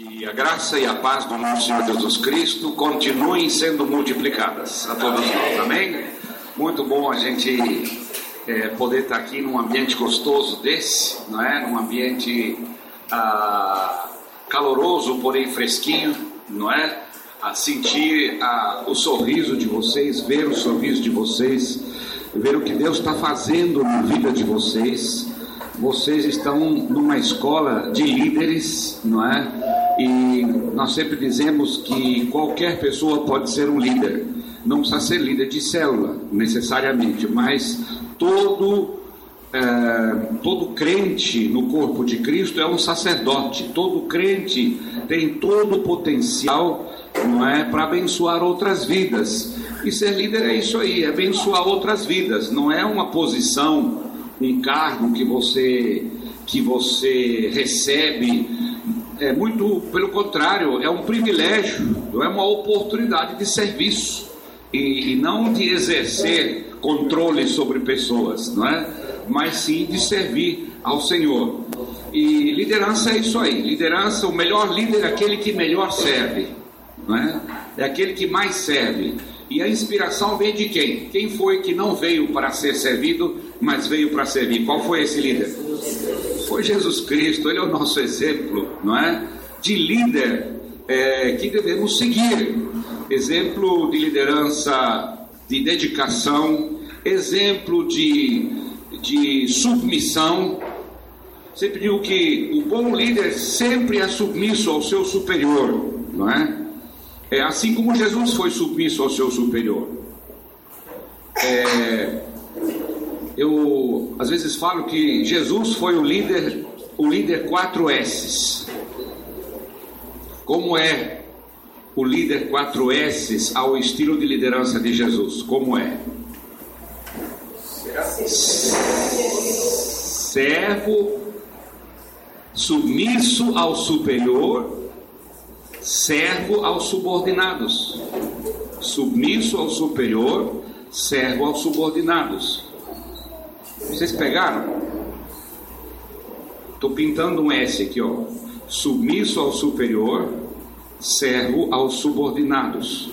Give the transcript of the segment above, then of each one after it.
Que a graça e a paz do nosso Senhor Jesus Cristo continuem sendo multiplicadas a todos nós, amém? Muito bom a gente é, poder estar aqui num ambiente gostoso desse, não é? Num ambiente ah, caloroso, porém fresquinho, não é? A sentir ah, o sorriso de vocês, ver o sorriso de vocês, ver o que Deus está fazendo na vida de vocês. Vocês estão numa escola de líderes, não é? E nós sempre dizemos que qualquer pessoa pode ser um líder. Não precisa ser líder de célula, necessariamente, mas todo é, todo crente no corpo de Cristo é um sacerdote. Todo crente tem todo o potencial, não é, para abençoar outras vidas. E ser líder é isso aí, é abençoar outras vidas. Não é uma posição, um cargo que você que você recebe. É muito pelo contrário, é um privilégio, é uma oportunidade de serviço e, e não de exercer controle sobre pessoas, não é? Mas sim de servir ao Senhor. E liderança é isso aí. Liderança, o melhor líder é aquele que melhor serve, não é? É aquele que mais serve. E a inspiração vem de quem? Quem foi que não veio para ser servido, mas veio para servir? Qual foi esse líder? Foi Jesus Cristo. Ele é o nosso exemplo, não é? De líder é, que devemos seguir. Exemplo de liderança, de dedicação, exemplo de, de submissão. Sempre digo que o bom líder sempre é submisso ao seu superior, não é? É assim como Jesus foi submisso ao seu superior. É, eu às vezes falo que Jesus foi o líder, o líder 4 S's. Como é o líder 4 S's ao estilo de liderança de Jesus? Como é? Servo, submisso ao superior, servo aos subordinados. Submisso ao superior, servo aos subordinados. Vocês pegaram? Estou pintando um S aqui, ó. Submisso ao superior, servo aos subordinados.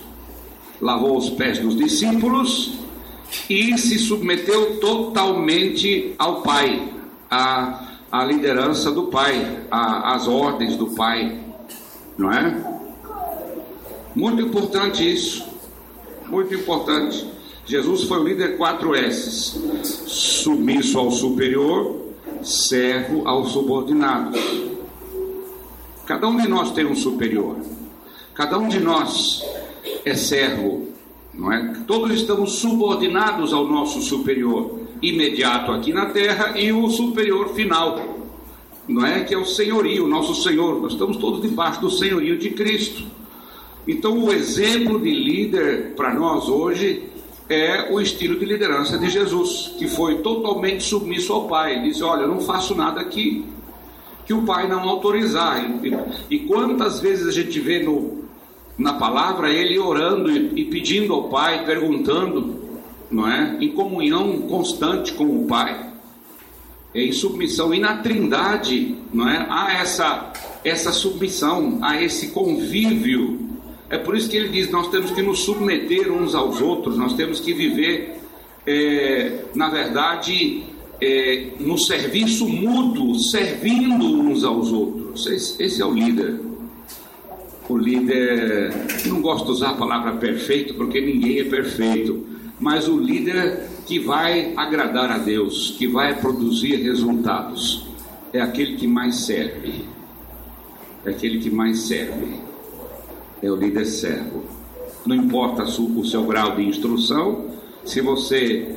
Lavou os pés dos discípulos e se submeteu totalmente ao Pai, à, à liderança do Pai, à, às ordens do Pai, não é? Muito importante isso, muito importante. Jesus foi o líder 4 S: submisso ao superior, servo aos subordinados. Cada um de nós tem um superior. Cada um de nós é servo, não é? Todos estamos subordinados ao nosso superior imediato aqui na terra e o superior final, não é? Que é o senhorio, nosso Senhor. Nós estamos todos debaixo do senhorio de Cristo. Então, o exemplo de líder para nós hoje é o estilo de liderança de Jesus, que foi totalmente submisso ao Pai. Ele disse: Olha, eu não faço nada aqui que o Pai não autorizar. E, e quantas vezes a gente vê no, na palavra ele orando e, e pedindo ao Pai, perguntando, não é? Em comunhão constante com o Pai, em submissão e na Trindade, não é? Há essa essa submissão, há esse convívio. É por isso que ele diz: nós temos que nos submeter uns aos outros, nós temos que viver, é, na verdade, é, no serviço mútuo, servindo uns aos outros. Esse, esse é o líder o líder, não gosto de usar a palavra perfeito porque ninguém é perfeito, mas o líder que vai agradar a Deus, que vai produzir resultados, é aquele que mais serve. É aquele que mais serve. É o líder servo. Não importa o seu grau de instrução, se você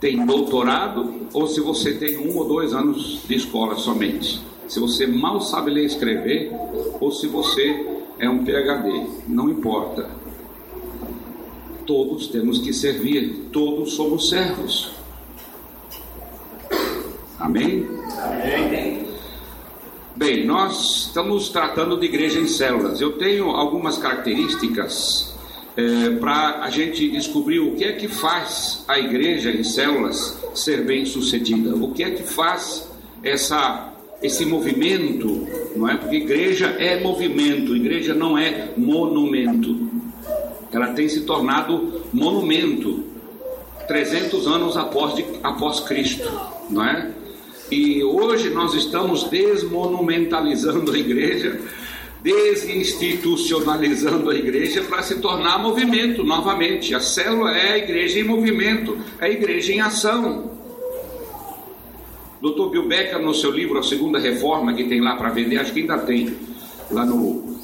tem doutorado ou se você tem um ou dois anos de escola somente se você mal sabe ler e escrever, ou se você é um PhD, não importa. Todos temos que servir, todos somos servos. Amém? Amém. Bem, nós estamos tratando de igreja em células. Eu tenho algumas características é, para a gente descobrir o que é que faz a igreja em células ser bem sucedida. O que é que faz essa esse movimento, não é? Porque igreja é movimento, igreja não é monumento. Ela tem se tornado monumento 300 anos após, de, após Cristo, não é? E hoje nós estamos desmonumentalizando a igreja, desinstitucionalizando a igreja para se tornar movimento novamente. A célula é a igreja em movimento, é a igreja em ação. Dr. Bill Becker, no seu livro A Segunda Reforma, que tem lá para vender, acho que ainda tem, lá no,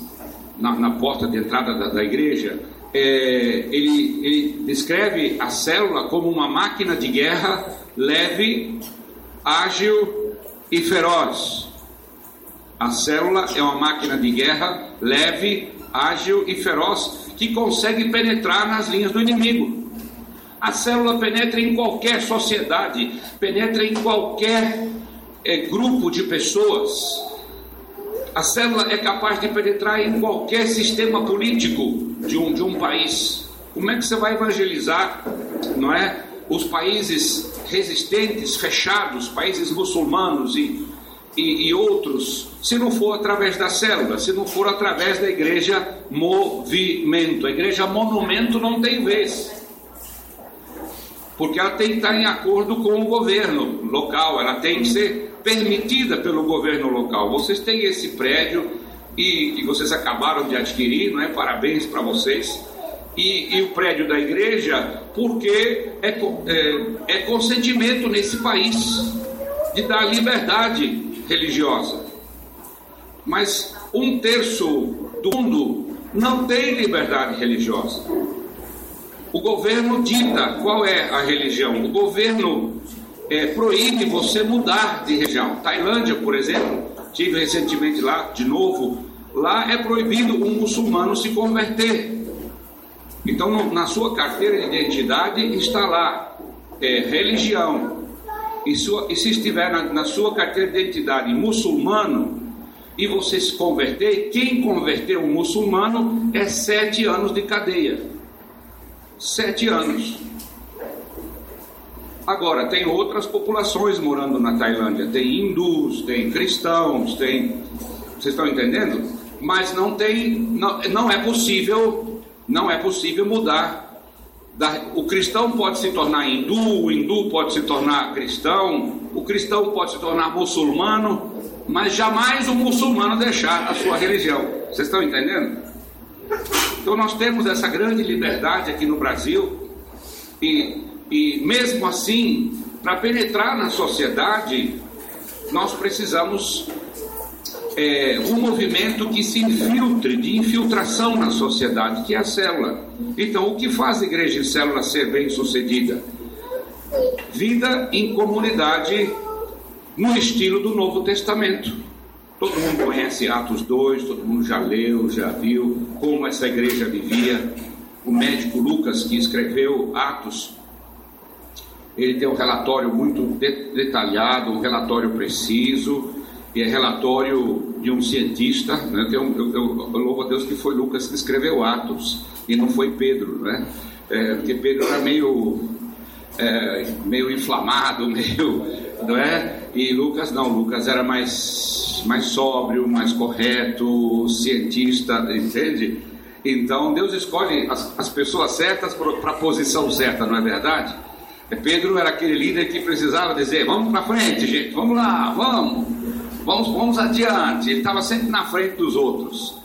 na, na porta de entrada da, da igreja, é, ele, ele descreve a célula como uma máquina de guerra leve, ágil e feroz. A célula é uma máquina de guerra leve, ágil e feroz que consegue penetrar nas linhas do inimigo. A célula penetra em qualquer sociedade, penetra em qualquer é, grupo de pessoas. A célula é capaz de penetrar em qualquer sistema político de um, de um país. Como é que você vai evangelizar, não é? Os países resistentes, fechados, países muçulmanos e, e, e outros, se não for através da célula, se não for através da igreja movimento. A igreja monumento não tem vez porque ela tem que estar em acordo com o governo local, ela tem que ser permitida pelo governo local. Vocês têm esse prédio e, vocês acabaram de adquirir, não é? Parabéns para vocês. E, e, o prédio da igreja, porque é, é, é consentimento nesse país de dar liberdade religiosa. Mas um terço do mundo não tem liberdade religiosa. O governo dita qual é a religião. O governo é, proíbe você mudar de região. Tailândia, por exemplo, tive recentemente lá, de novo, lá é proibido um muçulmano se converter. Então, na sua carteira de identidade está lá é, religião. E, sua, e, se estiver na, na sua carteira de identidade muçulmano e você se converter, quem converteu um muçulmano é sete anos de cadeia sete anos. Agora, tem outras populações morando na Tailândia, tem hindus, tem cristãos, tem. Vocês estão entendendo? Mas não tem. Não, não é possível. Não é possível mudar. O cristão pode se tornar hindu, o hindu pode se tornar cristão, o cristão pode se tornar muçulmano, mas jamais o muçulmano deixar a sua religião. Vocês estão entendendo? Então nós temos essa grande liberdade aqui no Brasil e, e mesmo assim, para penetrar na sociedade, nós precisamos é, um movimento que se infiltre, de infiltração na sociedade, que é a célula. Então, o que faz a igreja em célula ser bem sucedida? Vida em comunidade no estilo do Novo Testamento. Todo mundo conhece Atos 2, todo mundo já leu, já viu como essa igreja vivia. O médico Lucas, que escreveu Atos, ele tem um relatório muito detalhado, um relatório preciso, e é relatório de um cientista. Né? Eu, eu, eu, louvo a Deus que foi Lucas que escreveu Atos, e não foi Pedro, né? É, porque Pedro era meio, é, meio inflamado, meio. Não é? E Lucas não, Lucas era mais mais, sóbrio, mais correto, cientista, entende? Então Deus escolhe as, as pessoas certas para a posição certa, não é verdade? Pedro era aquele líder que precisava dizer: vamos para frente, gente, vamos lá, vamos, vamos, vamos adiante. Ele estava sempre na frente dos outros.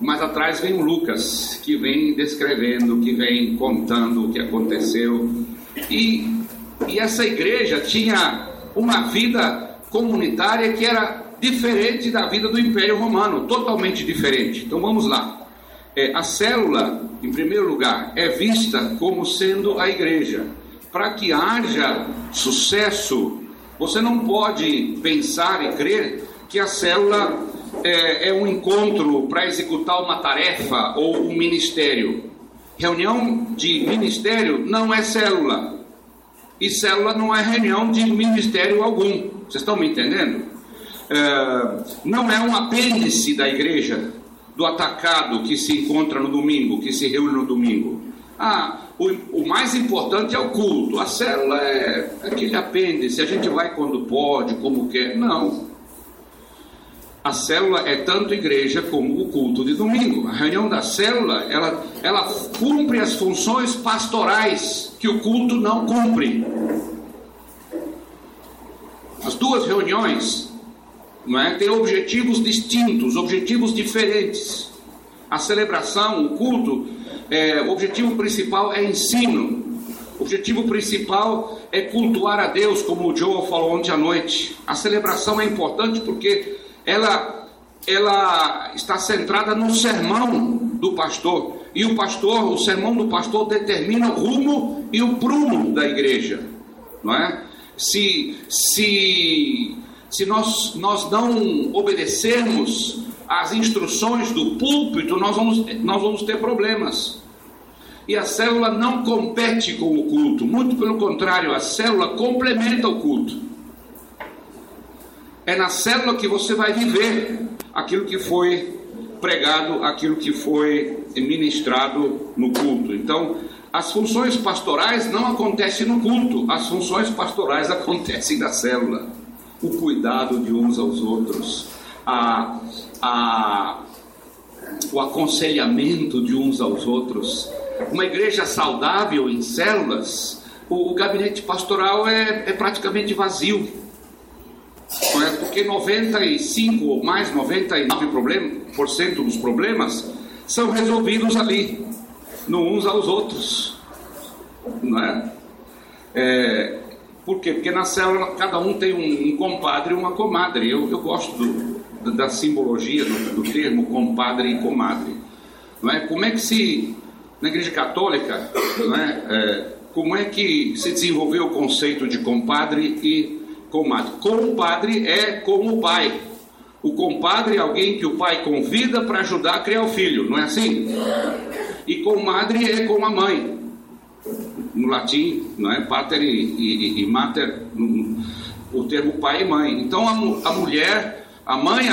Mas atrás vem o Lucas, que vem descrevendo, que vem contando o que aconteceu. E, e essa igreja tinha uma vida comunitária que era diferente da vida do Império Romano, totalmente diferente. Então vamos lá. É, a célula, em primeiro lugar, é vista como sendo a igreja. Para que haja sucesso, você não pode pensar e crer que a célula é, é um encontro para executar uma tarefa ou um ministério. Reunião de ministério não é célula. E célula não é reunião de ministério algum. Vocês estão me entendendo? é, não é um apêndice da igreja, do atacado que se encontra no domingo, que se reúne no domingo. Ah, o, o mais importante é o culto, a célula é aquele apêndice, a gente vai quando pode, como quer. Não. a célula é tanto igreja como o culto de domingo. A reunião da célula, ela, ela cumpre as funções pastorais que o culto não cumpre. As duas reuniões não é, têm objetivos distintos, objetivos diferentes. A celebração, o culto, é, o objetivo principal é ensino. O objetivo principal é cultuar a Deus, como o Joe falou ontem à noite. A celebração é importante porque ela, ela está centrada no sermão do pastor. E o pastor, o sermão do pastor determina o rumo e o prumo da igreja. Não é? Se, se, se nós, nós não obedecermos às instruções do púlpito, nós vamos, nós vamos ter problemas. E a célula não compete com o culto, muito pelo contrário, a célula complementa o culto. É na célula que você vai viver aquilo que foi pregado, aquilo que foi ministrado no culto. Então, as funções pastorais não acontecem no culto, as funções pastorais acontecem na célula. O cuidado de uns aos outros, a, a, o aconselhamento de uns aos outros. Uma igreja saudável em células, o, o gabinete pastoral é, é praticamente vazio porque 95 ou mais 99% dos problemas são resolvidos ali, no uns aos outros, não é? é por quê? Porque na célula cada um tem um, um compadre e uma comadre. Eu, eu gosto do, da simbologia do, do, termo compadre e comadre. Não é? Como é que se, na igreja católica, não é? é como é que se desenvolveu o conceito de compadre e comadre. Compadre é como o pai. O compadre é alguém que o pai convida para ajudar a criar o filho, não é assim? E comadre é como a mãe. No latim, não é? Pater e, e, e mater, o termo pai e mãe. Então a, a mulher, a mãe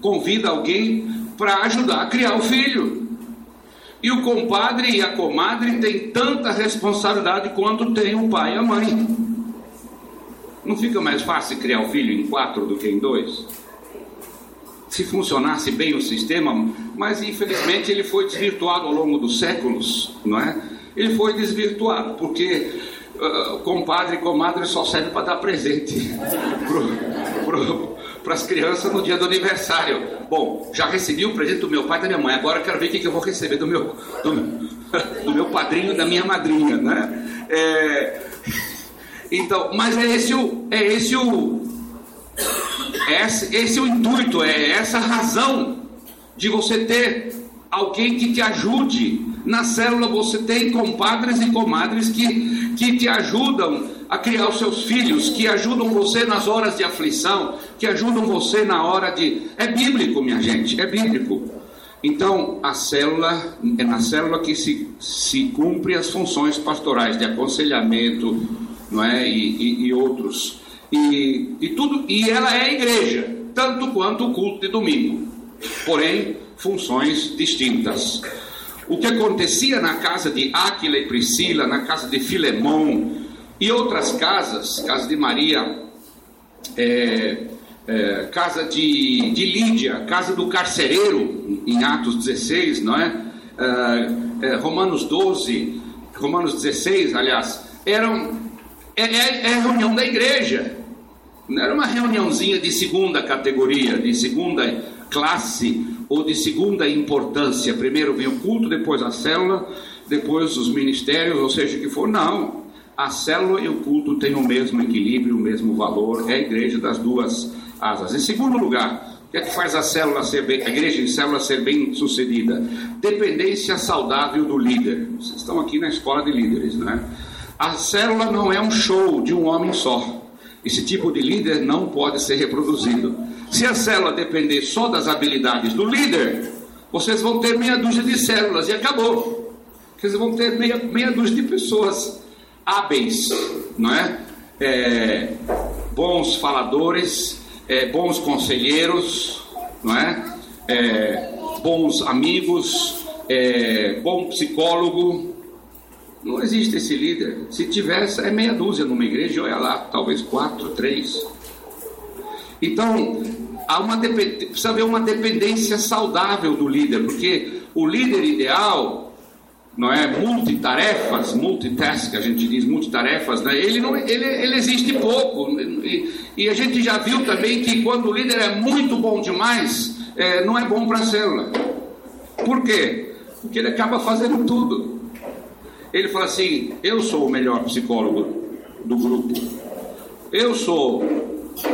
convida alguém para ajudar a criar o filho. E o compadre e a comadre têm tanta responsabilidade quanto tem o pai e a mãe. Não fica mais fácil criar o filho em quatro do que em dois? Se funcionasse bem o sistema, mas infelizmente ele foi desvirtuado ao longo dos séculos, não é? Ele foi desvirtuado porque uh, compadre e comadre só serve para dar presente para as crianças no dia do aniversário. Bom, já recebi o presente do meu pai e da minha mãe, agora quero ver o que, que eu vou receber do meu, do, do meu padrinho e da minha madrinha, né? É, então, mas é esse o, é esse o, é esse, esse é o intuito, é essa razão de você ter alguém que te ajude. Na célula você tem compadres e comadres que, que te ajudam a criar os seus filhos, que ajudam você nas horas de aflição, que ajudam você na hora de. É bíblico, minha gente, é bíblico. Então, a célula, é na célula que se, se cumpre as funções pastorais de aconselhamento, não é? E, e, e outros. E, e, tudo, e ela é a igreja, tanto quanto o culto de domingo, porém, funções distintas. O que acontecia na casa de Áquila e Priscila, na casa de Filemão e outras casas, casa de Maria, é, é, casa de, de Lídia, casa do carcereiro, em Atos 16, não é? é, é Romanos 12, Romanos 16, aliás, eram é, é, é reunião da igreja. Não era uma reuniãozinha de segunda categoria, de segunda classe ou de segunda importância. Primeiro vem o culto, depois a célula, depois os ministérios, ou seja, o que for. Não. A célula e o culto têm o mesmo equilíbrio, o mesmo valor. É a igreja das duas asas. Em segundo lugar, o que é que faz a célula ser bem, a igreja em célula ser bem sucedida? Dependência saudável do líder. Vocês estão aqui na escola de líderes, né? A célula não é um show de um homem só. Esse tipo de líder não pode ser reproduzido. Se a célula depender só das habilidades do líder, vocês vão ter meia dúzia de células e acabou. Vocês vão ter meia, meia dúzia de pessoas hábeis, não é? é bons faladores, é, bons conselheiros, não é? é bons amigos, é, bom psicólogo, não existe esse líder. Se tivesse, é meia dúzia numa igreja, olha lá, talvez quatro, três. Então, há uma precisa haver uma dependência saudável do líder, porque o líder ideal não é multitarefas, multitask, a gente diz multitarefas, né? ele, não, ele, ele existe pouco. E, e, a gente já viu também que quando o líder é muito bom demais, é, não é bom para a célula. Por quê? Porque ele acaba fazendo tudo. Ele fala assim: eu sou o melhor psicólogo do grupo, eu sou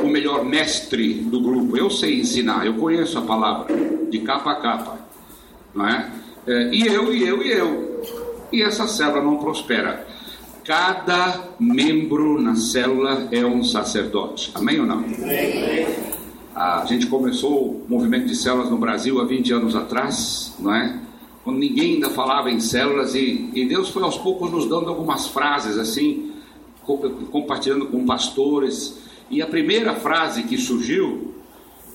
o melhor mestre do grupo, eu sei ensinar, eu conheço a palavra de capa a capa, não é? é e eu, e eu, e eu. E essa célula não prospera. Cada membro na célula é um sacerdote. Amém ou não? A gente começou o movimento de células no Brasil há 20 anos atrás, não é? Quando ninguém ainda falava em células e, e Deus foi aos poucos nos dando algumas frases assim, compartilhando com pastores. E a primeira frase que surgiu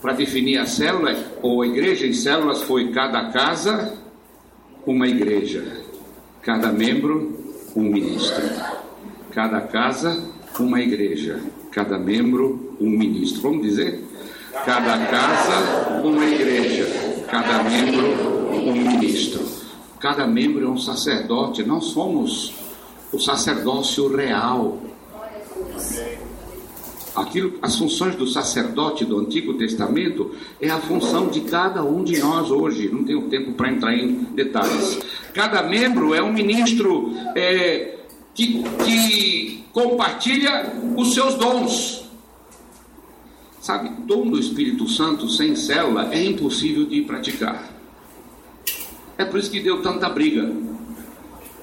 para definir a célula ou a igreja em células foi cada casa uma igreja, cada membro um ministro. Cada casa uma igreja, cada membro um ministro. Vamos dizer? Cada casa, uma igreja, cada membro, um ministro. Cada membro é um sacerdote, nós somos o sacerdócio real. Aquilo, as funções do sacerdote do Antigo Testamento é a função de cada um de nós hoje. Não tenho tempo para entrar em detalhes. Cada membro é um ministro é, que, que compartilha os seus dons. Sabe, dom do Espírito Santo sem célula é impossível de praticar. É por isso que deu tanta briga.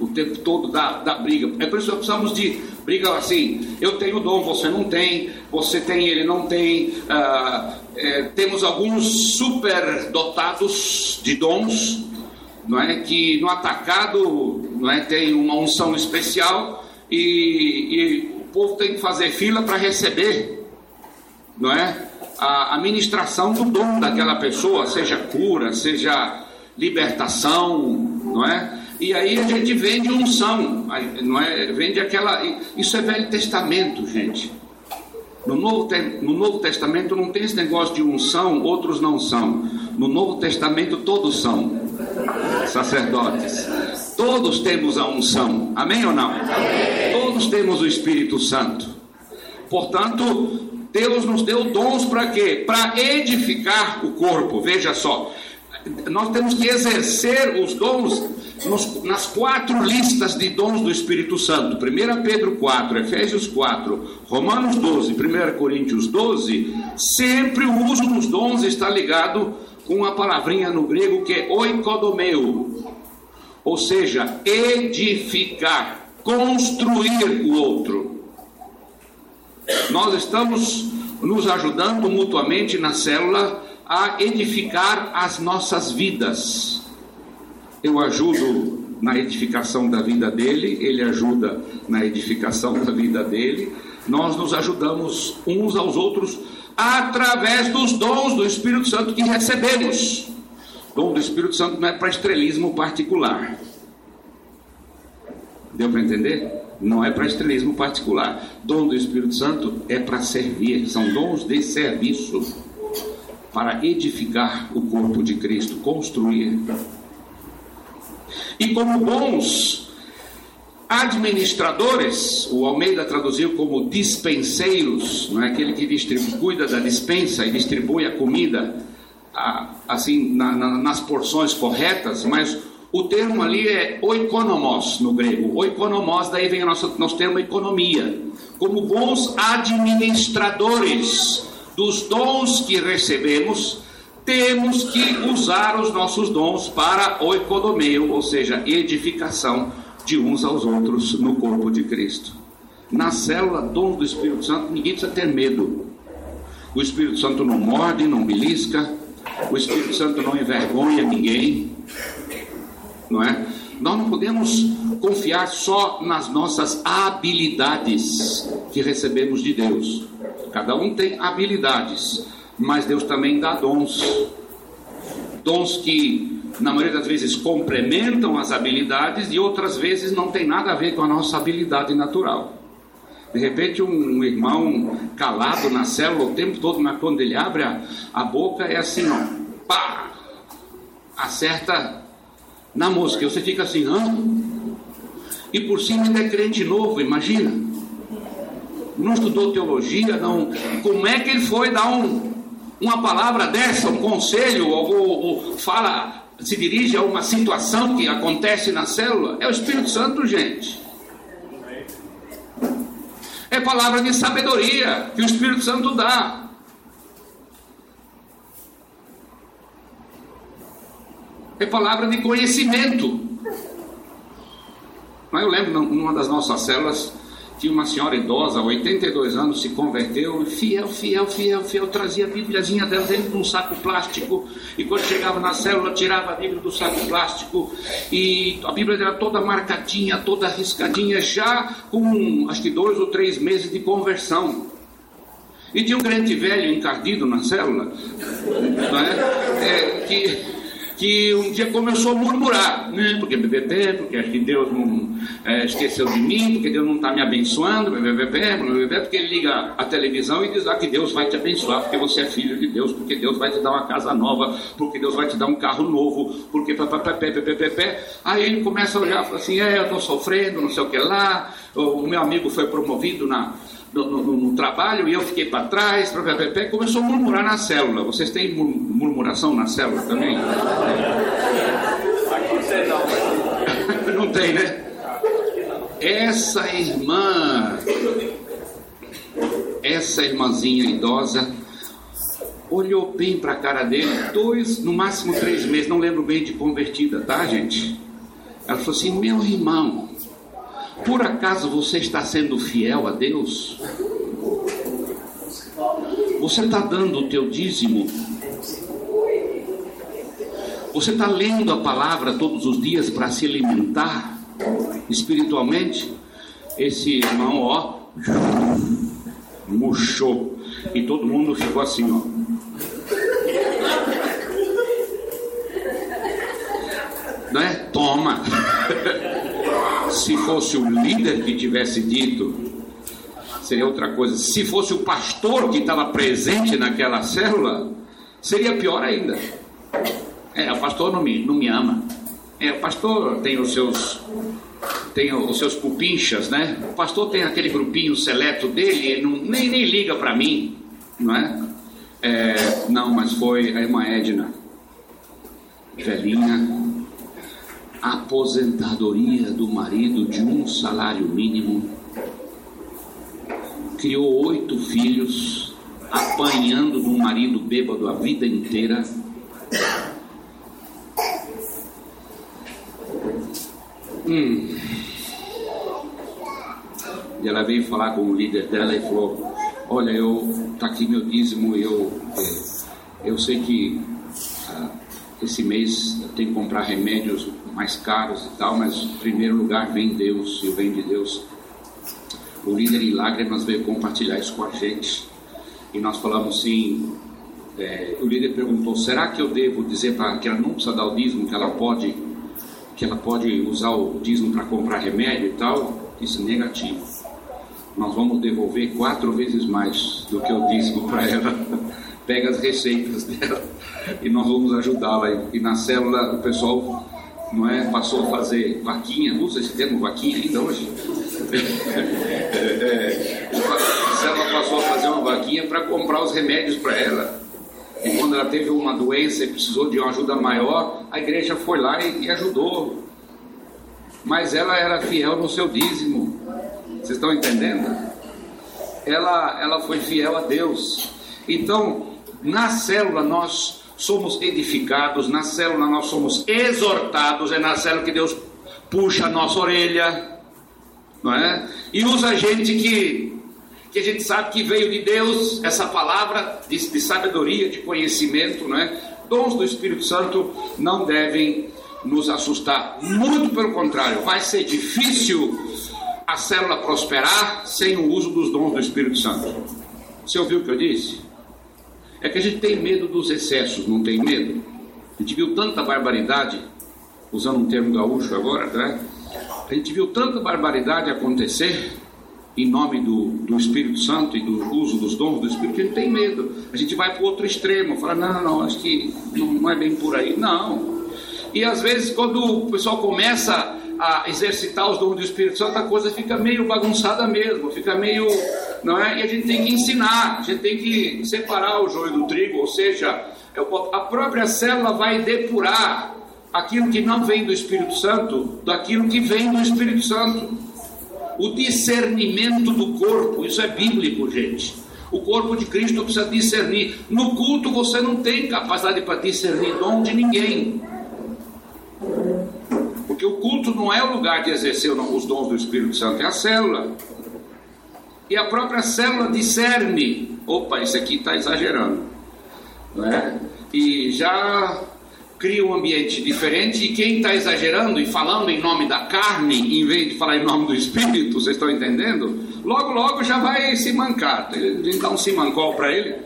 O tempo todo da, da briga. É por isso que precisamos de briga assim. Eu tenho dom, você não tem. Você tem, ele não tem. Ah, é, temos alguns super dotados de dons, não é? Que no atacado, não é? Tem uma unção especial e, e o povo tem que fazer fila para receber não é? A administração do dom daquela pessoa, seja cura, seja libertação, não é? E aí a gente vende unção, não é? Vende aquela. Isso é Velho Testamento, gente. No Novo, no Novo Testamento não tem esse negócio de unção, outros não são. No Novo Testamento todos são sacerdotes. Todos temos a unção. Amém ou não? Todos temos o Espírito Santo. Portanto, Deus nos deu dons para quê? Para edificar o corpo. Veja só, nós temos que exercer os dons nos, nas quatro listas de dons do Espírito Santo: 1 Pedro 4, Efésios 4, Romanos 12, 1 Coríntios 12. Sempre o uso dos dons está ligado com uma palavrinha no grego que é oikodomeu, ou seja, edificar, construir o outro. Nós estamos nos ajudando mutuamente na célula a edificar as nossas vidas. Eu ajudo na edificação da vida dele, ele ajuda na edificação da vida dele. Nós nos ajudamos uns aos outros através dos dons do Espírito Santo que recebemos. Dom do Espírito Santo não é para estrelismo particular. Deu para entender? não é para estrelismo particular. Dom do Espírito Santo é para servir, são dons de serviço para edificar o corpo de Cristo, construir. E como bons administradores, o Almeida traduziu como dispenseiros, não é aquele que distribui, cuida da dispensa e distribui a comida assim na, na, nas porções corretas, mas o termo ali é oikonomos no grego. Oikonomos, daí vem o nosso, nosso termo economia. Como bons administradores dos dons que recebemos, temos que usar os nossos dons para oikonomeu, ou seja, edificação de uns aos outros no corpo de Cristo. Na célula, dons do Espírito Santo, ninguém precisa ter medo. O Espírito Santo não morde, não belisca, o Espírito Santo não envergonha ninguém não é? Nós não podemos confiar só nas nossas habilidades que recebemos de Deus. Cada um tem habilidades, mas Deus também dá dons. Dons que, na maioria das vezes, complementam as habilidades e outras vezes não tem nada a ver com a nossa habilidade natural. De repente, um, irmão calado na célula o tempo todo, mas quando ele abre a, a boca, é assim, ó, pá, acerta na mosca. E você fica assim, hã? E por cima ele é crente novo, imagina. Não estudou teologia, não. Como é que ele foi dar um, uma palavra dessa, um conselho, ou, ou fala, se dirige a uma situação que acontece na célula? É o Espírito Santo, gente. É palavra de sabedoria que o Espírito Santo dá. É palavra de conhecimento. Eu lembro numa das nossas células, tinha uma senhora idosa, 82 anos, se converteu, fiel, fiel, fiel, fiel, trazia a Bíbliazinha dela dentro de um saco plástico, e quando chegava na célula, tirava a Bíblia do saco plástico, e a Bíblia era toda marcadinha, toda riscadinha, já com acho que dois ou três meses de conversão. E tinha um crente velho encardido na célula, é? é que que um dia começou a murmurar, né? Porque BBB, porque acho que Deus não é, esqueceu de mim, porque Deus não está me abençoando, BBB, BBB, porque ele liga a televisão e diz lá que Deus vai te abençoar, porque você é filho de Deus, porque Deus vai te dar uma casa nova, porque Deus vai te dar um carro novo, porque pé, Aí ele começa a olhar e fala assim, é, eu estou sofrendo, não sei o que lá, o meu amigo foi promovido na no, no, no, trabalho e eu fiquei para trás, começou a murmurar na célula. Vocês têm murmuração na célula também? Não tem, né? Essa irmã, essa irmãzinha idosa, olhou bem para a cara dele, dois, no máximo três meses, não lembro bem de convertida, tá, gente? Ela falou assim: meu irmão, por acaso você está sendo fiel a Deus? Você está dando o teu dízimo? Você está lendo a palavra todos os dias para se alimentar espiritualmente? Esse irmão, ó, murchou. E todo mundo ficou assim, ó. Não é? Toma. Se fosse o líder que tivesse dito, seria outra coisa. Se fosse o pastor que estava presente naquela célula, seria pior ainda. É, o pastor não me, não me ama. É, o pastor tem os seus tem os seus pupinchas, né? O pastor tem aquele grupinho seleto dele, ele não, nem, nem liga para mim, não é? é? Não, mas foi a irmã Edna, velhinha, aposentadoria do marido de um salário mínimo, criou oito filhos, apanhando um marido bêbado a vida inteira. Hum. E ela veio falar com o líder dela e falou: Olha, eu tá aqui meu dízimo, eu é, eu sei que ah, esse mês eu tenho que comprar remédios mais caros e tal, mas em primeiro lugar vem Deus e o bem de Deus. O líder em lágrimas veio compartilhar isso com a gente e nós falamos assim. É, o líder perguntou: será que eu devo dizer para que ela não precisa dar o dízimo, que ela pode, que ela pode usar o dízimo para comprar remédio e tal? Disse negativo. Nós vamos devolver quatro vezes mais do que o dízimo para ela. Pega as receitas dela e nós vamos ajudá-la. E na célula o pessoal não é? Passou a fazer vaquinha, usa esse termo vaquinha ainda hoje. é, ela passou a fazer uma vaquinha para comprar os remédios para ela. E quando ela teve uma doença e precisou de uma ajuda maior, a igreja foi lá e, e ajudou. Mas ela era fiel no seu dízimo. Vocês estão entendendo? Ela, ela foi fiel a Deus. Então, na célula nós somos edificados, na célula nós somos exortados, é na célula que Deus puxa a nossa orelha, não é? E usa gente que, que a gente sabe que veio de Deus, essa palavra de, de sabedoria, de conhecimento, não é? Dons do Espírito Santo não devem nos assustar, muito pelo contrário, vai ser difícil a célula prosperar sem o uso dos dons do Espírito Santo. Você ouviu o que eu disse? É que a gente tem medo dos excessos, não tem medo? A gente viu tanta barbaridade, usando um termo gaúcho agora, né? A gente viu tanta barbaridade acontecer em nome do, do Espírito Santo e do uso dos dons do Espírito, a gente tem medo. A gente vai para o outro extremo, fala, não, não, acho que não, não é bem por aí. Não. E às vezes, quando o pessoal começa a exercitar os dons do Espírito Santo, a coisa fica meio bagunçada mesmo, fica meio. Não é? E a gente tem que ensinar, a gente tem que separar o joio do trigo, ou seja, é a própria célula vai depurar aquilo que não vem do Espírito Santo daquilo que vem do Espírito Santo. O discernimento do corpo, isso é bíblico, gente. O corpo de Cristo precisa discernir. No culto você não tem capacidade para discernir dom de ninguém. Porque o culto não é o lugar de exercer os dons do Espírito Santo, é a célula. E a própria célula discerne: opa, isso aqui está exagerando. Não é? E já cria um ambiente diferente. E quem está exagerando e falando em nome da carne, em vez de falar em nome do Espírito, vocês estão entendendo? Logo, logo já vai se mancar. Gente dá um simancol para ele,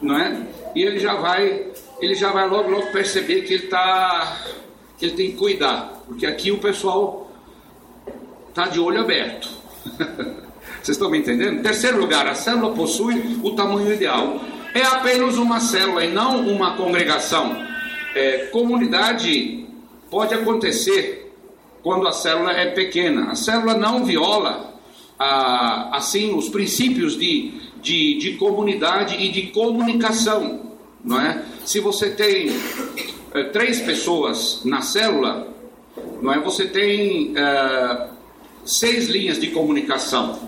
não é? E ele já vai, ele já vai logo, logo perceber que ele está que ele tem que cuidar, porque aqui o pessoal está de olho aberto. Vocês estão me entendendo? Terceiro lugar, a célula possui o tamanho ideal. É apenas uma célula e não uma congregação. É, comunidade pode acontecer quando a célula é pequena. A célula não viola ah, assim os princípios de, de, de comunidade e de comunicação. Não é? Se você tem é, três pessoas na célula, não é? Você tem é, seis linhas de comunicação,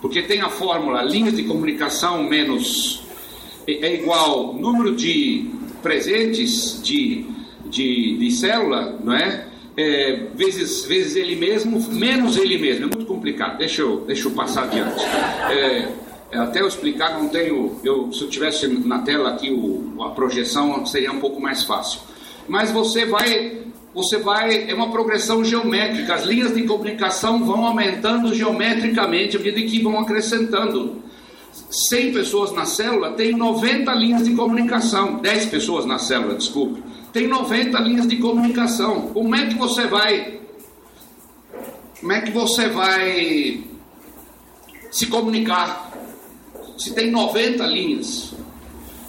porque tem a fórmula linhas de comunicação menos é, é igual número de presentes de, de, de célula, não é? é? vezes, vezes ele mesmo, menos ele mesmo. É muito complicado. Deixa eu, deixa eu passar adiante. É, é, até eu explicar, não tenho. Eu, se eu tivesse na tela aqui o, a projeção, seria um pouco mais fácil mas você vai, você vai, é uma progressão geométrica, as linhas de comunicação vão aumentando geometricamente à medida que vão acrescentando. 100 pessoas na célula tem 90 linhas de comunicação, 10 pessoas na célula, desculpe, tem 90 linhas de comunicação. Como é que você vai como é que você vai se comunicar? Se tem 90 linhas,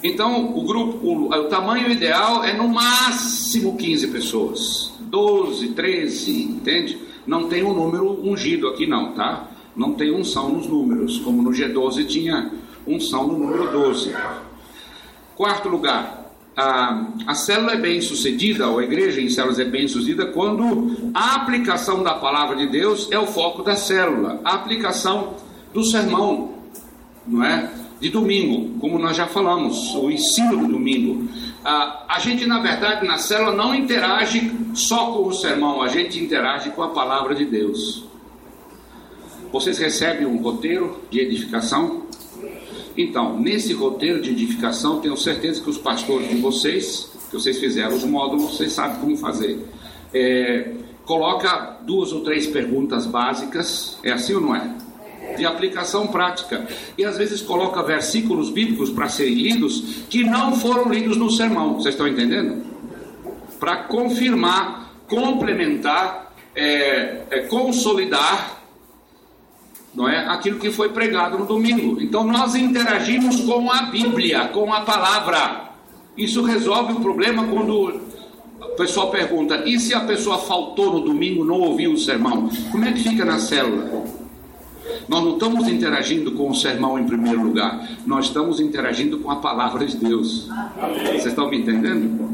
então, o grupo, o, o, tamanho ideal é no máximo 15 pessoas. 12, 13, entende? Não tem um número ungido aqui não, tá? Não tem unção nos números, como no G12 tinha unção no número 12. Quarto lugar, a, a célula é bem sucedida, ou a igreja em células é bem sucedida quando a aplicação da palavra de Deus é o foco da célula, a aplicação do sermão, não é? De domingo, como nós já falamos, o ensino do domingo. Ah, a gente, na verdade, na célula não interage só com o sermão, a gente interage com a palavra de Deus. Vocês recebem um roteiro de edificação? Então, nesse roteiro de edificação, tenho certeza que os pastores de vocês, que vocês fizeram os módulos, vocês sabem como fazer. É, coloca duas ou três perguntas básicas, é assim ou não é? De aplicação prática. E às vezes coloca versículos bíblicos para serem lidos que não foram lidos no sermão. Vocês estão entendendo? Para confirmar, complementar, é, é, consolidar não é aquilo que foi pregado no domingo. Então nós interagimos com a Bíblia, com a palavra. Isso resolve o problema quando o pessoal pergunta: e se a pessoa faltou no domingo, não ouviu o sermão? Como é que fica na célula? Nós não estamos interagindo com o sermão em primeiro lugar, nós estamos interagindo com a palavra de Deus. Vocês estão me entendendo?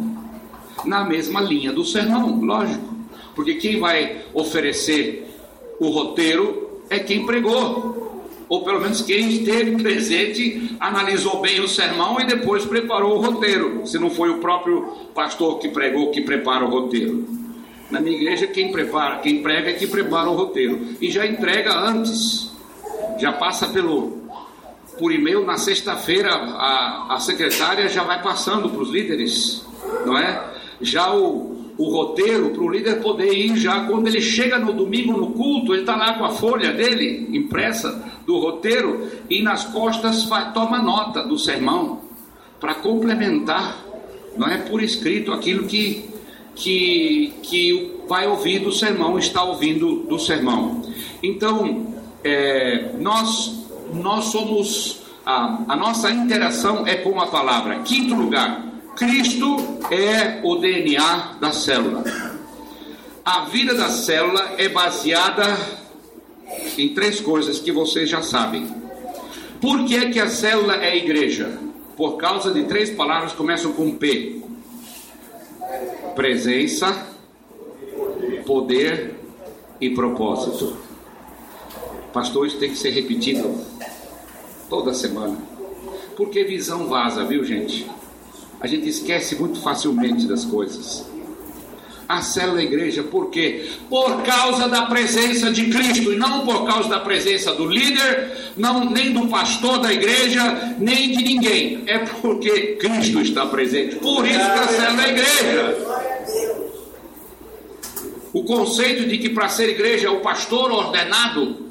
Na mesma linha do sermão, lógico. Porque quem vai oferecer o roteiro é quem pregou. Ou pelo menos quem esteve presente, analisou bem o sermão e depois preparou o roteiro. Se não foi o próprio pastor que pregou que prepara o roteiro. Na minha igreja, quem prepara, quem prega é que prepara o roteiro. E já entrega antes já passa pelo por e-mail na sexta-feira a, a secretária já vai passando para os líderes, não é? Já o, o roteiro para o líder poder ir já quando ele chega no domingo no culto, ele está lá com a folha dele impressa do roteiro e nas costas vai, toma nota do sermão para complementar, não é por escrito aquilo que que que vai ouvir do sermão está ouvindo do sermão. Então é, nós, nós somos, a, a nossa interação é com a palavra. Quinto lugar, Cristo é o DNA da célula. A vida da célula é baseada em três coisas que vocês já sabem. Por que, que a célula é igreja? Por causa de três palavras que começam com P: presença, poder e propósito. Pastor, isso tem que ser repetido toda semana. Porque visão vaza, viu, gente? A gente esquece muito facilmente das coisas. A célula igreja, por quê? Por causa da presença de Cristo, e não por causa da presença do líder, não, nem do pastor da igreja, nem de ninguém. É porque Cristo está presente. Por isso que a célula é igreja. O conceito de que para ser igreja é o pastor ordenado,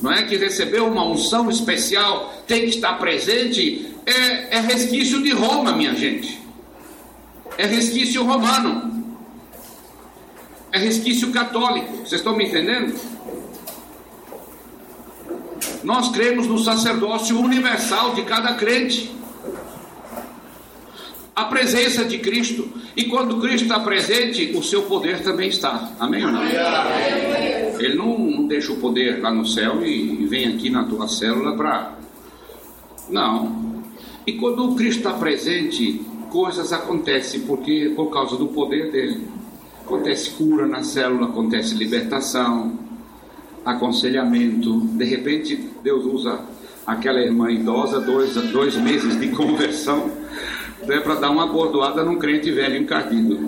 não é que recebeu uma unção especial, tem que estar presente, é, é resquício de Roma, minha gente. É resquício romano. É resquício católico. Vocês estão me entendendo? Nós cremos no sacerdócio universal de cada crente. A presença de Cristo. E quando Cristo está presente, o seu poder também está. Amém ou não? Ele não, não deixa o poder lá no céu e, e vem aqui na tua célula para. Não. E quando o Cristo está presente, coisas acontecem porque por causa do poder dele. Acontece cura na célula, acontece libertação, aconselhamento. De repente, Deus usa aquela irmã idosa, dois, dois meses de conversão, né, para dar uma bordoada num crente velho encardido.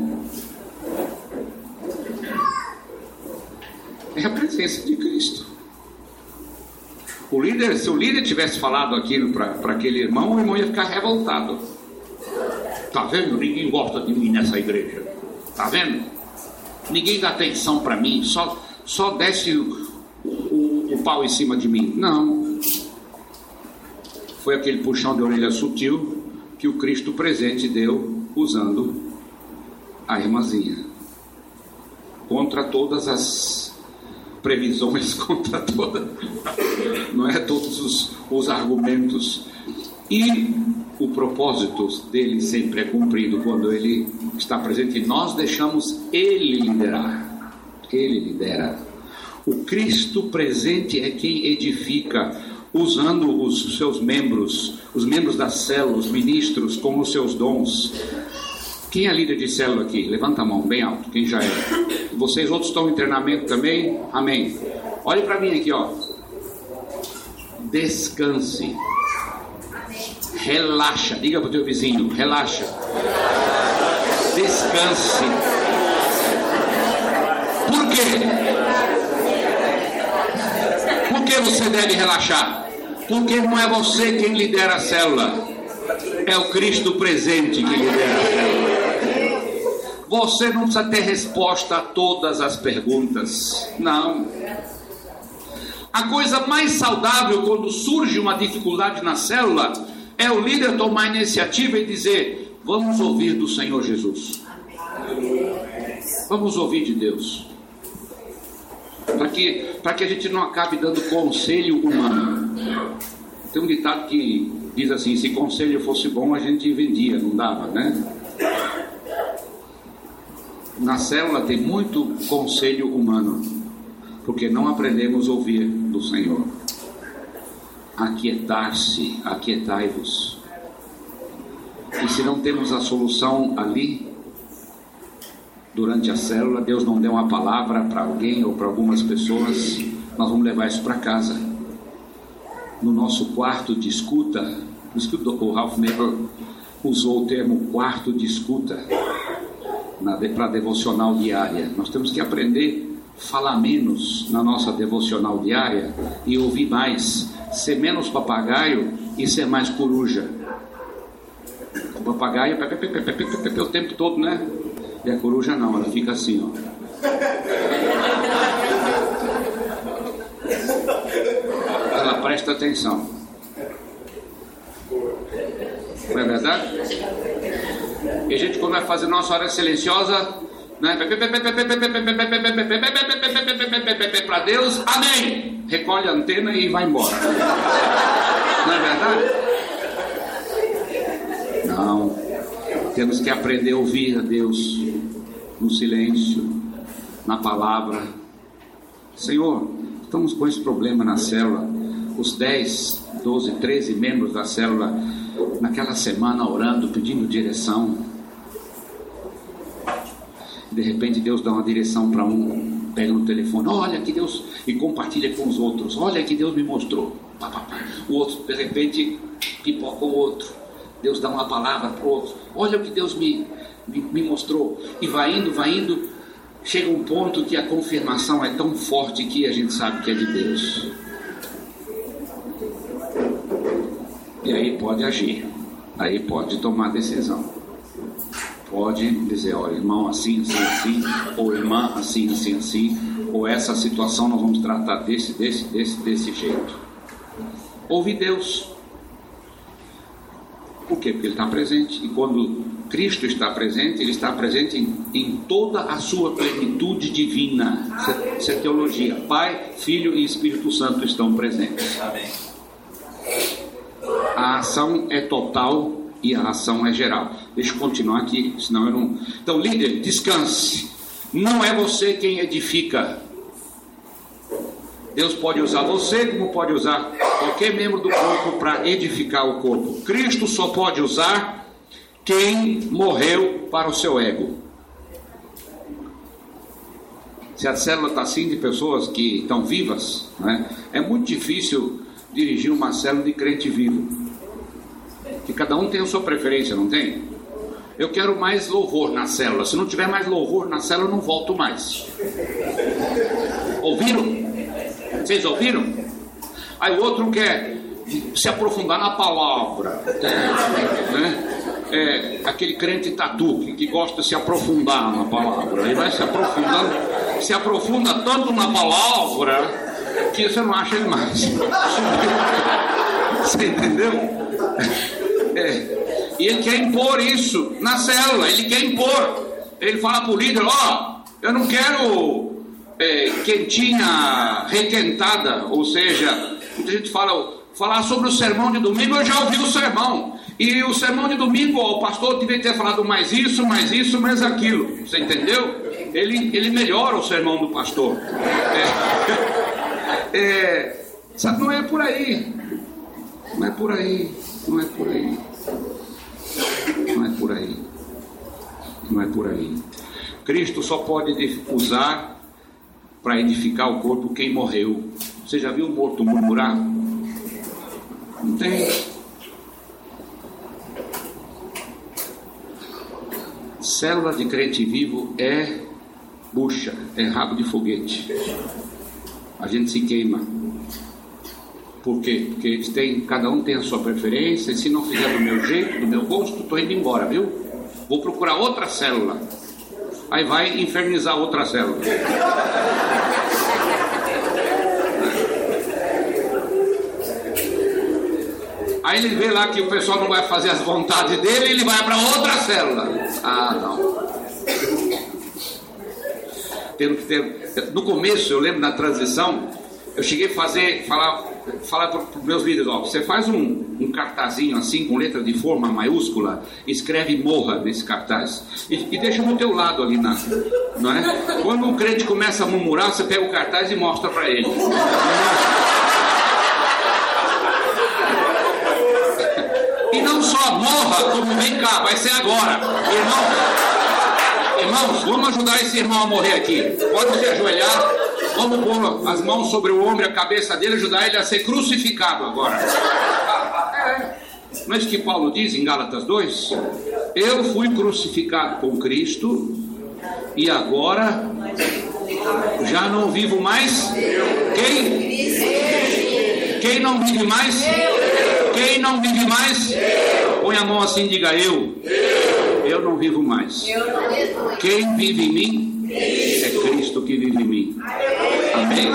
É a presença de Cristo. O líder, se o líder tivesse falado aquilo para aquele irmão, o irmão ia ficar revoltado. Tá vendo? Ninguém gosta de mim nessa igreja. Tá vendo? Ninguém dá atenção para mim, só, só desce o, o, o pau em cima de mim. Não. Foi aquele puxão de orelha sutil que o Cristo presente deu usando a irmãzinha. Contra todas as previsões, contra toda, não é todos os, os argumentos. E o propósito dele sempre é cumprido quando ele está presente. E nós deixamos ele liderar. Ele lidera. O Cristo presente é quem edifica, usando os seus membros, os membros da célula, os ministros, com os seus dons. Quem é líder de célula aqui? Levanta a mão bem alto, quem já é. Vocês outros estão em treinamento também? Amém. Olhe para mim aqui, ó. Descanse. Relaxa. Diga para o teu vizinho, relaxa. Descanse. Por quê? Por que você deve relaxar? Porque não é você quem lidera a célula. É o Cristo presente que lidera a célula. Você não precisa ter resposta a todas as perguntas. Não. A coisa mais saudável quando surge uma dificuldade na célula é o líder tomar a iniciativa e dizer: Vamos ouvir do Senhor Jesus. Vamos ouvir de Deus. Para que, que a gente não acabe dando conselho humano. Tem um ditado que diz assim: se conselho fosse bom, a gente vendia, não dava, né? Na célula tem muito conselho humano, porque não aprendemos a ouvir do Senhor. Aquietar-se, aquietai-vos. E se não temos a solução ali, durante a célula, Deus não deu uma palavra para alguém ou para algumas pessoas, nós vamos levar isso para casa. No nosso quarto de escuta, o Ralph Nader usou o termo quarto de escuta para devocional diária. Nós temos que aprender a falar menos na nossa devocional diária e ouvir mais, ser menos papagaio e ser mais coruja. O papagaio é o tempo todo, né? E a coruja não, ela fica assim, ó. Ela presta atenção. Não é verdade? E a gente, quando vai fazer nossa hora silenciosa, né? Para Deus, amém. recolhe a antena e vai embora. Não é verdade? Não. Temos que aprender a ouvir a Deus no silêncio, na palavra. Senhor, estamos com esse problema na célula. Os 10, 12, 13 membros da célula, naquela semana orando, pedindo direção. De repente Deus dá uma direção para um, pega no telefone, olha que Deus, e compartilha com os outros, olha que Deus me mostrou. O outro, de repente, pipoca o outro. Deus dá uma palavra para o outro, olha o que Deus me, me, me mostrou. E vai indo, vai indo, chega um ponto que a confirmação é tão forte que a gente sabe que é de Deus. E aí pode agir, aí pode tomar decisão. Pode dizer, olha, irmão, assim, assim, assim, ou irmã, assim, assim, assim, ou essa situação nós vamos tratar desse, desse, desse, desse jeito. Ouve Deus. Por quê? Porque Ele está presente. E quando Cristo está presente, Ele está presente em, em toda a sua plenitude divina. Isso é, é teologia. Pai, Filho e Espírito Santo estão presentes. A ação é total e a ação é geral. Deixa eu continuar aqui, senão eu não. Então, líder, descanse. Não é você quem edifica. Deus pode usar você, como pode usar qualquer membro do corpo para edificar o corpo. Cristo só pode usar quem morreu para o seu ego. Se a célula está assim de pessoas que estão vivas, né, é muito difícil dirigir uma célula de crente vivo. Que cada um tem a sua preferência, não tem? Eu quero mais louvor na célula. Se não tiver mais louvor na célula, eu não volto mais. Ouviram? Vocês ouviram? Aí o outro quer se aprofundar na palavra. Né? É, aquele crente tatu que, gosta de se aprofundar na palavra. Ele vai se aprofundando, se aprofunda tanto na palavra que você não acha ele mais. Você entendeu? É. E ele quer impor isso na célula, ele quer impor. Ele fala para o líder: Ó, oh, eu não quero é, quentinha requentada, ou seja, muita gente fala, falar sobre o sermão de domingo, eu já ouvi o sermão. E o sermão de domingo, o pastor devia ter falado mais isso, mais isso, mais aquilo. Você entendeu? Ele, ele melhora o sermão do pastor. É, é, sabe, não é por aí. Não é por aí. Não é por aí. Não é por aí. Não é por aí. Cristo só pode usar para edificar o corpo quem morreu. Você já viu o morto murmurar? Não tem. Célula de crente vivo é bucha, é rabo de foguete. A gente se queima. Por quê? Porque têm, cada um tem a sua preferência, e se não fizer do meu jeito, do meu gosto, estou indo embora, viu? Vou procurar outra célula. Aí vai infernizar outra célula. Aí ele vê lá que o pessoal não vai fazer as vontades dele, ele vai para outra célula. Ah, não. Tendo que ter. No começo, eu lembro na transição, eu cheguei a fazer, falar, falar para os meus líderes, ó, você faz um, um cartazinho assim, com letra de forma maiúscula, escreve morra nesse cartaz. E, e deixa no teu lado ali na. Não é? Quando o crente começa a murmurar, você pega o cartaz e mostra para ele. E não só morra, como vem cá, vai ser agora. Irmãos, irmãos, vamos ajudar esse irmão a morrer aqui. Pode se ajoelhar, vamos pôr as mãos sobre o ombro e a cabeça dele, ajudar ele a ser crucificado agora. É. Não é isso que Paulo diz em Gálatas 2? Eu fui crucificado com Cristo e agora já não vivo mais. Quem? Quem não vive mais? Quem não vive mais? Põe a mão assim e diga eu. Eu não vivo mais. Quem vive em mim é Cristo que vive em mim. Amém?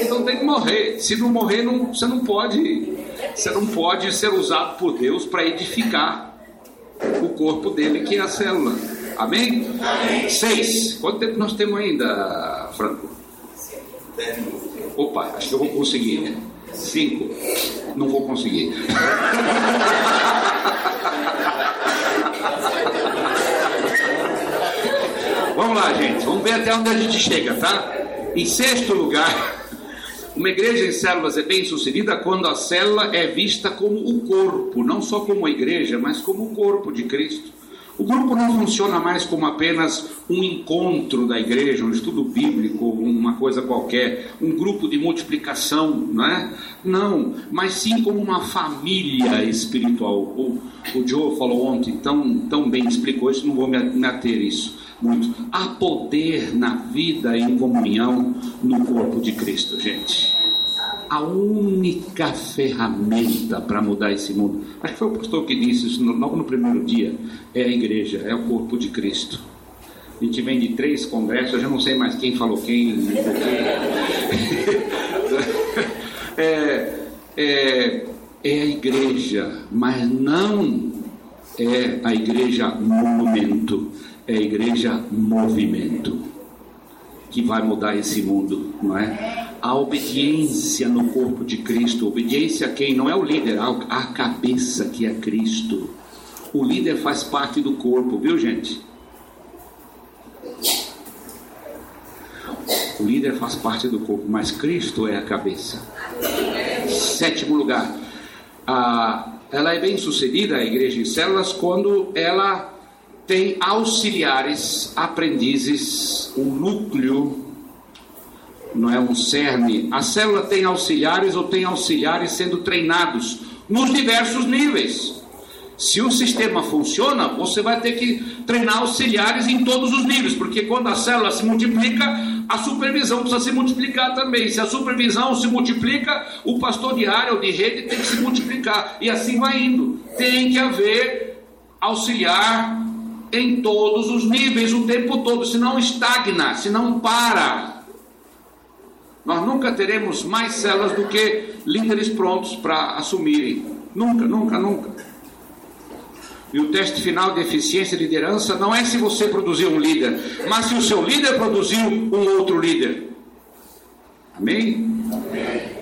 Então tem que morrer. Se não morrer, não, você não pode. Você não pode ser usado por Deus para edificar o corpo dele, que é a célula. Amém? Amém? Seis. Quanto tempo nós temos ainda, Franco? Opa, acho que eu vou conseguir. Cinco. Não vou conseguir. Vamos lá, gente. Vamos ver até onde a gente chega, tá? Em sexto lugar, uma igreja em células é bem sucedida quando a célula é vista como o corpo, não só como a igreja, mas como o corpo de Cristo. O grupo não funciona mais como apenas um encontro da igreja, um estudo bíblico, uma coisa qualquer, um grupo de multiplicação, não é? Não, mas sim como uma família espiritual. O, o Joe falou ontem, tão, tão bem explicou isso, não vou me ater isso muito. Há poder na vida em comunhão no corpo de Cristo, gente a única ferramenta para mudar esse mundo. Acho que foi o pastor que disse isso logo no primeiro dia. É a igreja, é o corpo de Cristo. A gente vem de três congressos, eu já não sei mais quem falou quem, é, é, é a igreja, mas não é a igreja monumento, é a igreja movimento que vai mudar esse mundo, não é? A obediência no corpo de Cristo, obediência a quem? Não é o líder, a cabeça que é Cristo. O líder faz parte do corpo, viu gente? O líder faz parte do corpo, mas Cristo é a cabeça. Sétimo lugar, a, ela é bem sucedida, a igreja em células, quando ela tem auxiliares, aprendizes, um núcleo, não é um cerne. A célula tem auxiliares ou tem auxiliares sendo treinados nos diversos níveis. Se o sistema funciona, você vai ter que treinar auxiliares em todos os níveis, porque quando a célula se multiplica, a supervisão precisa se multiplicar também. Se a supervisão se multiplica, o pastor de área ou de rede tem que se multiplicar, e assim vai indo. Tem que haver auxiliar em todos os níveis o tempo todo, senão estagna, senão para. Nós nunca teremos mais células do que líderes prontos para assumirem. Nunca, nunca, nunca. E o teste final de eficiência e liderança não é se você produziu um líder, mas se o seu líder produziu um outro líder. Amém? Amém.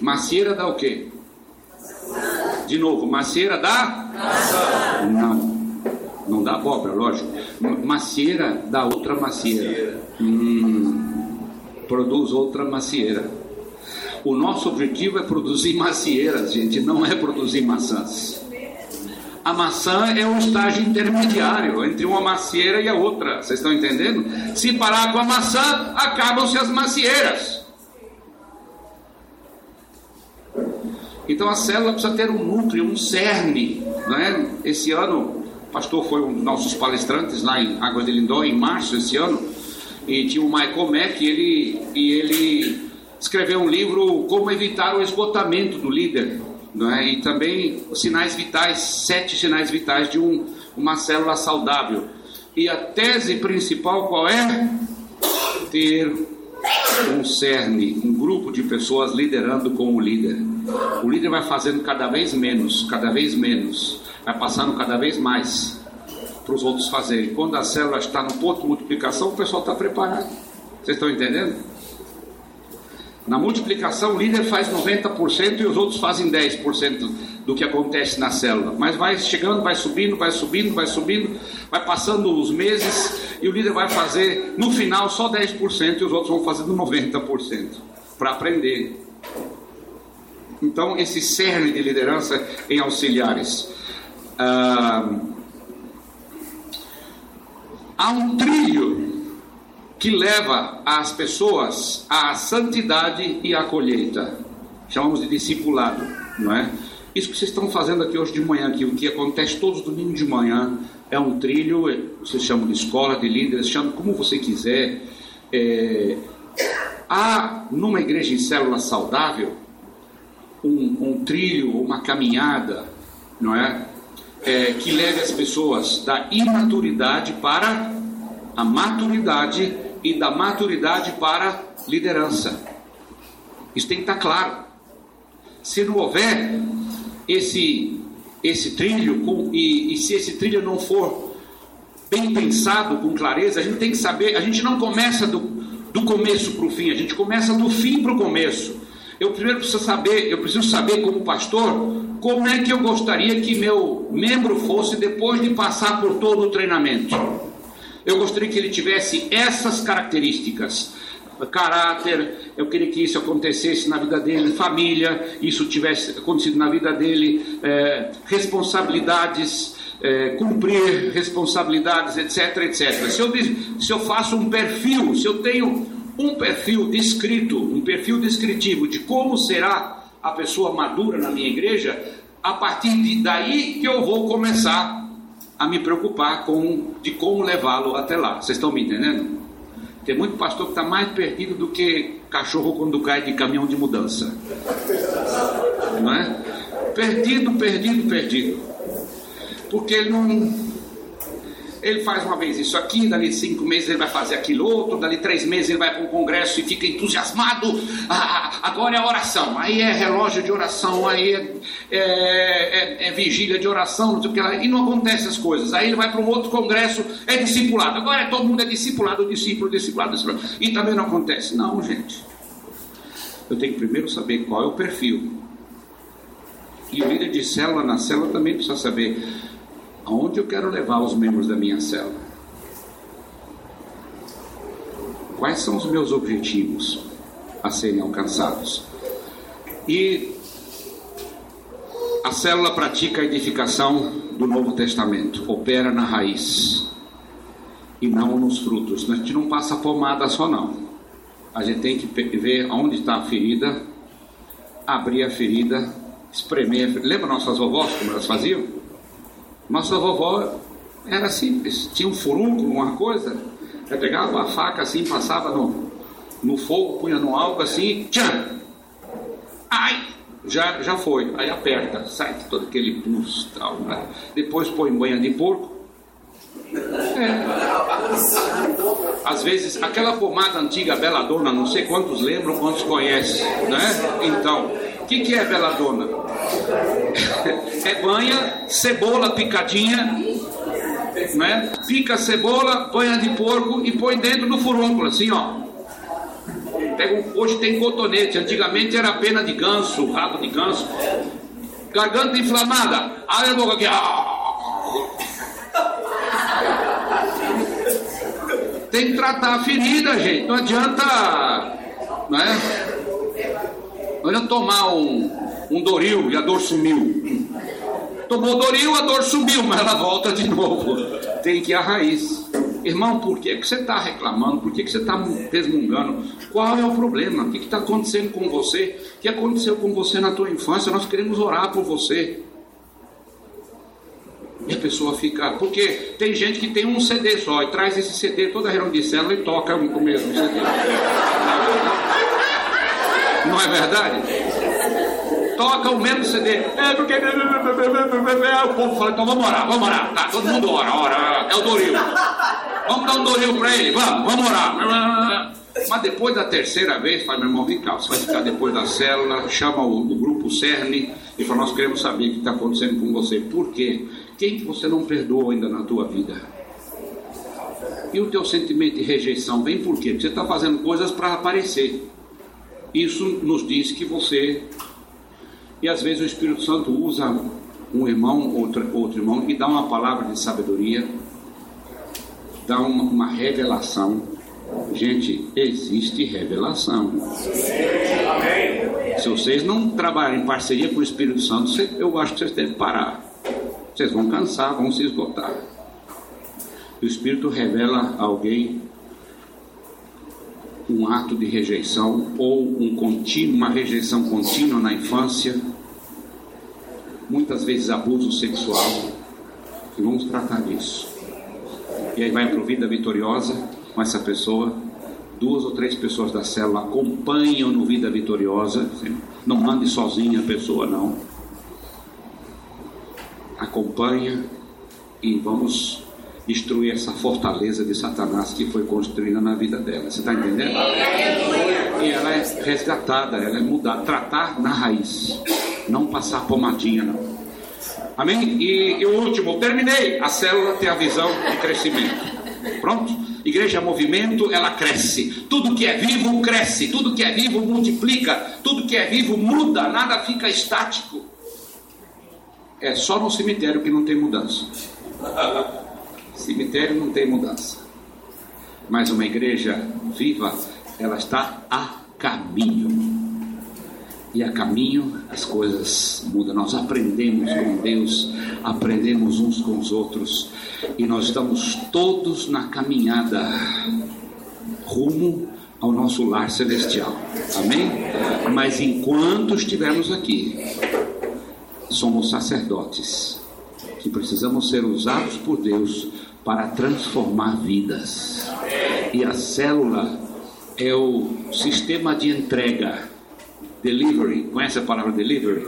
Macieira dá o quê? De novo, macieira dá? Não. Não dá abóbora, lógico. Macieira dá outra macieira. Hum, produz outra macieira. O nosso objetivo é produzir macieiras, gente, não é produzir maçãs. A maçã é um estágio intermediário entre uma macieira e a outra. Vocês estão entendendo? Se parar com a maçã, acabam-se as macieiras. Então a célula precisa ter um núcleo, um cerne. Né? Esse ano pastor foi um dos nossos palestrantes lá em Água de Lindó, em março desse ano, e tinha o Michael Mack, e ele, e ele escreveu um livro Como Evitar o Esgotamento do Líder, é? e também os sinais vitais, sete sinais vitais de um, uma célula saudável. E a tese principal qual é? Ter um cerne, um grupo de pessoas liderando com o líder. O líder vai fazendo cada vez menos, cada vez menos vai passando cada vez mais para os outros fazerem. Quando a célula está no ponto de multiplicação, o pessoal está preparado. Vocês estão entendendo? Na multiplicação, o líder faz 90% e os outros fazem 10% do que acontece na célula. Mas vai chegando, vai subindo, vai subindo, vai subindo, vai passando os meses e o líder vai fazer no final só 10% e os outros vão fazendo 90% para aprender. Então, esse cerne de liderança em auxiliares. Ah, há um trilho que leva as pessoas à santidade e à colheita. Chamamos de discipulado, não é? Isso que vocês estão fazendo aqui hoje de manhã, o que acontece todos os domingos de manhã, é um trilho, vocês chamam de escola de líderes, chamam como você quiser. É, há numa igreja em célula saudável um, um trilho, uma caminhada, não é? É, que leve as pessoas da imaturidade para a maturidade e da maturidade para liderança. Isso tem que estar claro. Se não houver esse, esse trilho, com, e, e se esse trilho não for bem pensado, com clareza, a gente tem que saber, a gente não começa do, do começo para o fim, a gente começa do fim para o começo. Eu primeiro preciso saber, eu preciso saber como pastor, como é que eu gostaria que meu membro fosse depois de passar por todo o treinamento. Eu gostaria que ele tivesse essas características caráter, eu queria que isso acontecesse na vida dele, família, isso tivesse acontecido na vida dele, é, responsabilidades, é, cumprir responsabilidades, etc, etc. Se eu, se eu faço um perfil, se eu tenho um perfil descrito, um perfil descritivo de como será a pessoa madura na minha igreja, a partir de daí que eu vou começar a me preocupar com de como levá-lo até lá. Vocês estão me entendendo? Tem muito pastor que está mais perdido do que cachorro quando cai de caminhão de mudança. Não é? Perdido, perdido, perdido. Porque ele não ele faz uma vez isso aqui, dali cinco meses ele vai fazer aquilo outro, dali três meses ele vai para um congresso e fica entusiasmado. Ah, agora é oração, aí é relógio de oração, aí é, é, é, é vigília de oração, não sei o que lá, e não acontece as coisas. Aí ele vai para um outro congresso, é discipulado. Agora é, todo mundo é discipulado, discípulo, discipulado, discipulado. E também não acontece. Não, gente. Eu tenho que primeiro saber qual é o perfil. E o líder de célula na célula também precisa saber aonde eu quero levar os membros da minha célula? Quais são os meus objetivos a serem alcançados? E a célula pratica a edificação do Novo Testamento, opera na raiz e não nos frutos. A gente não passa pomada só não. A gente tem que ver onde está a ferida, abrir a ferida, espremer. Lembra nossas vovós como elas faziam? Nossa vovó era simples, tinha um furúnculo, uma coisa, ela pegava a faca assim, passava no, no fogo, punha no algo assim, tchan! Ai! Já, já foi, aí aperta, sai todo aquele pus tal, né? depois põe banha de porco. É. Às vezes, aquela pomada antiga Beladona, não sei quantos lembram, quantos conhecem, né? Então, o que, que é Beladona? é banha, cebola picadinha, né? Pica a cebola, banha de porco e põe dentro do furúnculo, assim, ó. Pega hoje tem cotonete, antigamente era pena de ganso, rabo de ganso. Garganta inflamada, abre a boca aqui. Tem que tratar a ferida, gente. Não adianta, né? Não adianta tomar um, um Doril e a dor sumiu. Tomou Doril, a dor sumiu, mas ela volta de novo. Tem que ir à raiz. Irmão, por que, que você está reclamando? Por que, que você está resmungando? Qual é o problema? O que está acontecendo com você? O que aconteceu com você na tua infância? Nós queremos orar por você. E a pessoa fica. Porque tem gente que tem um CD só e traz esse CD toda a reunião de célula e toca o mesmo CD. Não é verdade? toca o mesmo CD. É porque. O povo fala, então vamos orar, vamos orar. Tá, todo mundo ora, ora. É o Doril. Vamos dar um Doril para ele, vamos, vamos orar. Mas depois da terceira vez, fala, meu irmão, vem cá, você vai ficar depois da célula, chama o, o grupo CERN e fala, nós queremos saber o que está acontecendo com você. Por quê? Quem que você não perdoou ainda na tua vida? E o teu sentimento de rejeição vem por quê? Porque você está fazendo coisas para aparecer. Isso nos diz que você e às vezes o Espírito Santo usa um irmão, outro, outro irmão, e dá uma palavra de sabedoria, dá uma, uma revelação. Gente, existe revelação. Se vocês não trabalharem em parceria com o Espírito Santo, eu acho que vocês devem parar. Vocês vão cansar, vão se esgotar. O Espírito revela a alguém um ato de rejeição ou um contínuo, uma rejeição contínua na infância, muitas vezes abuso sexual, e vamos tratar disso. E aí vai para o Vida Vitoriosa com essa pessoa, duas ou três pessoas da célula acompanham no Vida Vitoriosa, não mande sozinha a pessoa não. Acompanha e vamos destruir essa fortaleza de Satanás que foi construída na vida dela. Você está entendendo? E ela é resgatada, ela é mudada, tratar na raiz, não passar pomadinha, não. Amém? E, e o último, terminei. A célula tem a visão de crescimento. Pronto? Igreja movimento, ela cresce. Tudo que é vivo cresce, tudo que é vivo multiplica, tudo que é vivo muda, nada fica estático. É só no cemitério que não tem mudança. Cemitério não tem mudança. Mas uma igreja viva, ela está a caminho. E a caminho as coisas mudam. Nós aprendemos com Deus, aprendemos uns com os outros. E nós estamos todos na caminhada rumo ao nosso lar celestial. Amém? Mas enquanto estivermos aqui, somos sacerdotes que precisamos ser usados por Deus para transformar vidas. E a célula é o sistema de entrega, delivery, conhece a palavra delivery?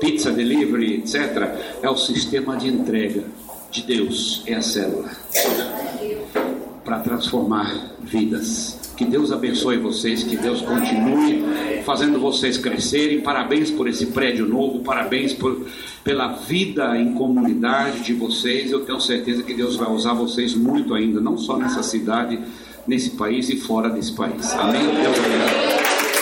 Pizza delivery, etc. É o sistema de entrega de Deus, é a célula para transformar vidas. Que Deus abençoe vocês, que Deus continue fazendo vocês crescerem. Parabéns por esse prédio novo, parabéns por, pela vida em comunidade de vocês. Eu tenho certeza que Deus vai usar vocês muito ainda, não só nessa cidade, nesse país e fora desse país. Amém? Deus abençoe.